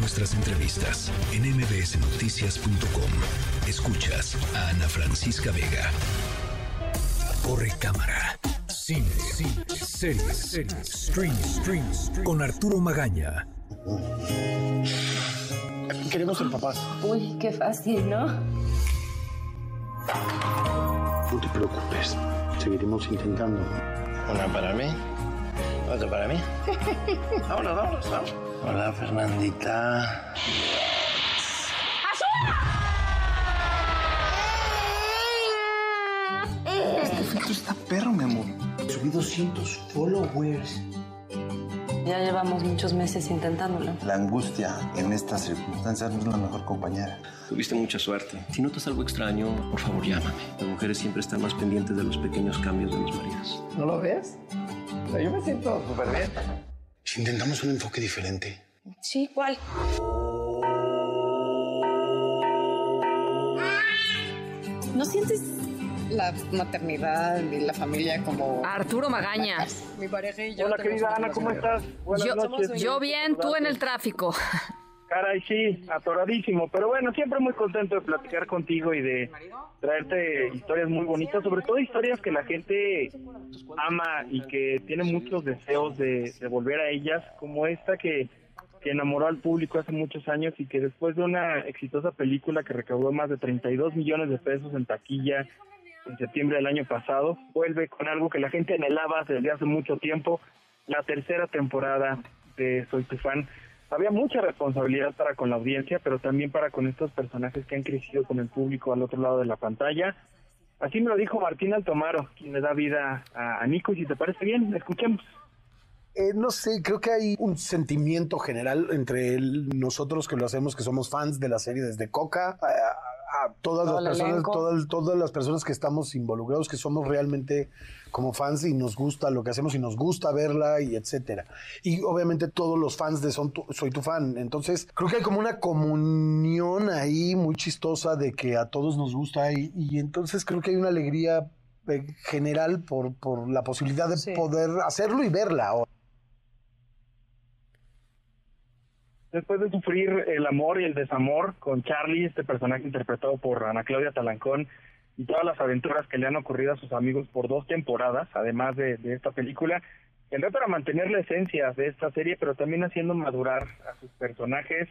nuestras entrevistas en mbsnoticias.com. Escuchas a Ana Francisca Vega. Corre cámara. Cine, cine, series, series, stream, stream, con Arturo Magaña. Queremos ser papás. Uy, qué fácil, ¿no? No te preocupes. Seguiremos intentando. Una para mí, otra para mí. vámonos, vámonos, vámonos. Hola, Fernandita. Este filtro está perro, mi amor. Subí 200 followers. Ya llevamos muchos meses intentándolo. La angustia en estas circunstancias no es la mejor compañera. Tuviste mucha suerte. Si notas algo extraño, por favor llámame. Las mujeres siempre están más pendientes de los pequeños cambios de los maridos. ¿No lo ves? Yo me siento súper bien. Si intentamos un enfoque diferente. Sí, ¿cuál? ¿No sientes la maternidad y la familia como... Arturo Magaña. Mi pareja y yo... Hola, querida Ana, ¿cómo estás? Buenas Yo, noches. yo bien, tú en el tráfico. Caray, sí, atoradísimo. Pero bueno, siempre muy contento de platicar contigo y de traerte historias muy bonitas, sobre todo historias que la gente ama y que tiene muchos deseos de, volver a ellas, como esta que, que enamoró al público hace muchos años y que después de una exitosa película que recaudó más de 32 millones de pesos en taquilla en septiembre del año pasado, vuelve con algo que la gente anhelaba desde hace mucho tiempo, la tercera temporada de Soy tu fan. Había mucha responsabilidad para con la audiencia, pero también para con estos personajes que han crecido con el público al otro lado de la pantalla. Así me lo dijo Martín Altomaro, quien le da vida a, Nico, y si te parece bien, escuchemos. Eh, no sé, creo que hay un sentimiento general entre nosotros que lo hacemos, que somos fans de la serie desde Coca, a todas Todo las personas, todas, todas las personas que estamos involucrados, que somos realmente como fans y nos gusta lo que hacemos y nos gusta verla y etcétera. Y obviamente todos los fans de Son Tu- Soy tu fan. Entonces, creo que hay como una comunión ahí muy chistosa de que a todos nos gusta y, y entonces creo que hay una alegría eh, general por, por la posibilidad de Sí. poder hacerlo y verla ahora. Después de sufrir el amor y el desamor con Charlie, este personaje interpretado por Ana Claudia Talancón, y todas las aventuras que le han ocurrido a sus amigos por dos temporadas, además de, de esta película, el era mantener la esencia de esta serie, pero también haciendo madurar a sus personajes.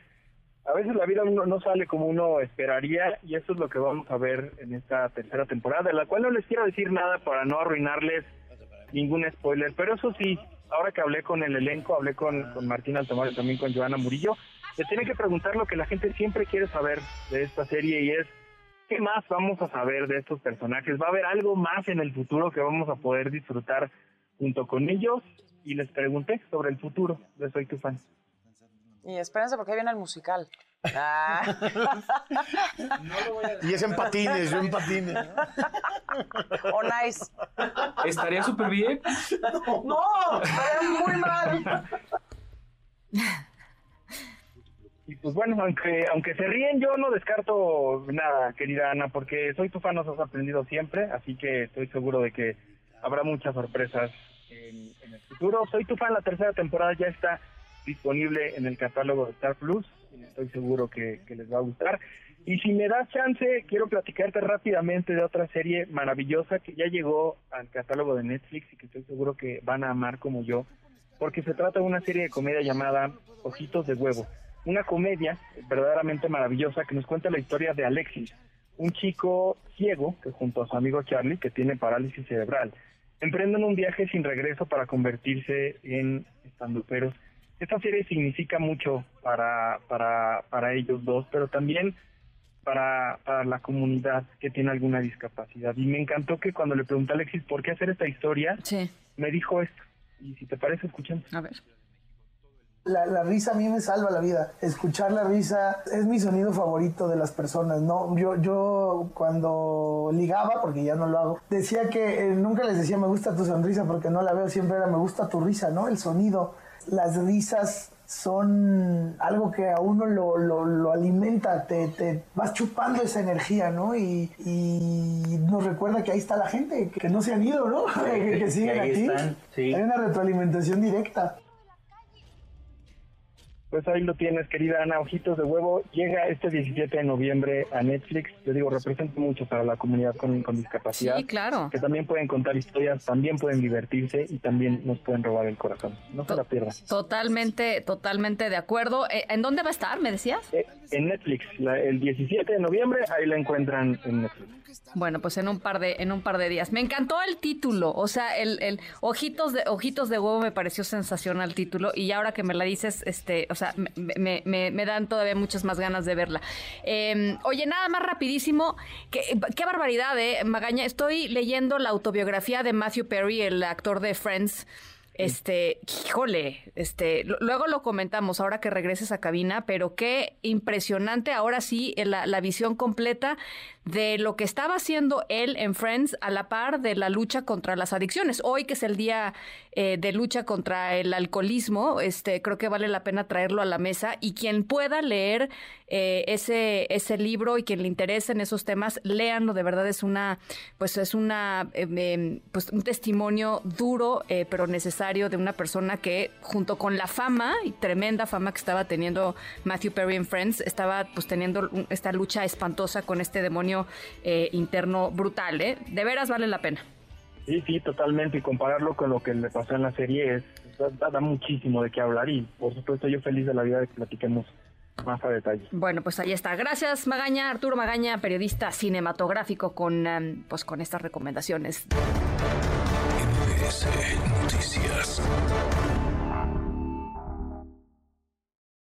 A veces la vida no sale como uno esperaría y eso es lo que vamos a ver en esta tercera temporada, de la cual no les quiero decir nada para no arruinarles ningún spoiler, pero eso sí, ahora que hablé con el elenco, hablé con, con Martín Altomar y también con Joana Murillo, se tiene que preguntar lo que la gente siempre quiere saber de esta serie y es, ¿qué más vamos a saber de estos personajes? ¿Va a haber algo más en el futuro que vamos a poder disfrutar junto con ellos? Y les pregunté sobre el futuro de Soy Tu Fan. Y espérense porque ahí viene el musical. Ah. Y es en patines, yo en patines. o nice. Estaría súper bien. No, estaría muy mal. Y pues bueno, aunque aunque se ríen, yo no descarto nada, querida Ana, porque Soy Tu Fan nos has aprendido siempre, así que estoy seguro de que habrá muchas sorpresas en, en el futuro. Soy Tu Fan, la tercera temporada ya está disponible en el catálogo de Star Plus, y estoy seguro que, les va a gustar. Y si me das chance, quiero platicarte rápidamente de otra serie maravillosa que ya llegó al catálogo de Netflix y que estoy seguro que van a amar como yo, porque se trata de una serie de comedia llamada Ojitos de Huevo. Una comedia verdaderamente maravillosa que nos cuenta la historia de Alexis, un chico ciego que junto a su amigo Charlie, que tiene parálisis cerebral, emprenden un viaje sin regreso para convertirse en estanduperos. Esta serie significa mucho para, para, para ellos dos, pero también para, para la comunidad que tiene alguna discapacidad. Y me encantó que cuando le pregunté a Alexis por qué hacer esta historia, Sí, me dijo esto. Y si te parece, escuchemos. a ver. La, la risa a mí me salva la vida. Escuchar la risa es mi sonido favorito de las personas. No, yo, yo cuando ligaba, porque ya no lo hago, decía que eh, nunca les decía me gusta tu sonrisa porque no la veo, siempre era me gusta tu risa, ¿no? El sonido. Las risas son algo que a uno lo, lo, lo alimenta, te, te vas chupando esa energía, ¿no? Y, y nos recuerda que ahí está la gente, que no se han ido, ¿no? que, que siguen aquí. están, sí. Hay una retroalimentación directa. Pues ahí lo tienes, querida Ana, Ojitos de Huevo. Llega este 17 de noviembre a Netflix. Te digo, representa mucho para la comunidad con, con discapacidad. Sí, claro. Que también pueden contar historias, también pueden divertirse y también nos pueden robar el corazón. No se la pierdan. Totalmente, totalmente de acuerdo. Eh, ¿En dónde va a estar, me decías? Eh, en Netflix, la- el 17 de noviembre, ahí la encuentran en Netflix. Bueno, pues en un par de, en un par de días. Me encantó el título, o sea, el, el ojitos de ojitos de huevo me pareció sensacional el título y ahora que me la dices, este, o sea, me, me- me- me dan todavía muchas más ganas de verla. Eh, oye, nada más rapidísimo, qué, qué barbaridad, eh, Magaña. Estoy leyendo la autobiografía de Matthew Perry, el actor de Friends. Este, híjole, este, luego lo comentamos ahora que regreses a cabina, pero qué impresionante ahora sí eh, la, la visión completa de lo que estaba haciendo él en Friends a la par de la lucha contra las adicciones. Hoy que es el día eh, de lucha contra el alcoholismo, este, creo que vale la pena traerlo a la mesa y quien pueda leer eh, ese, ese libro y quien le interese en esos temas, léanlo, de verdad es una, pues es una, eh, eh, pues un testimonio duro, pero necesario de una persona que junto con la fama y tremenda fama que estaba teniendo Matthew Perry en Friends, estaba pues teniendo esta lucha espantosa con este demonio eh, interno brutal, ¿eh? De veras vale la pena. Sí, sí, totalmente. Y compararlo con lo que le pasó en la serie es da, da muchísimo de qué hablar. Y por supuesto, yo feliz de la vida de que platiquemos más a detalle. Bueno, pues ahí está. Gracias, Magaña, Arturo Magaña, periodista cinematográfico, con, em, pues, con estas recomendaciones. MBS Noticias.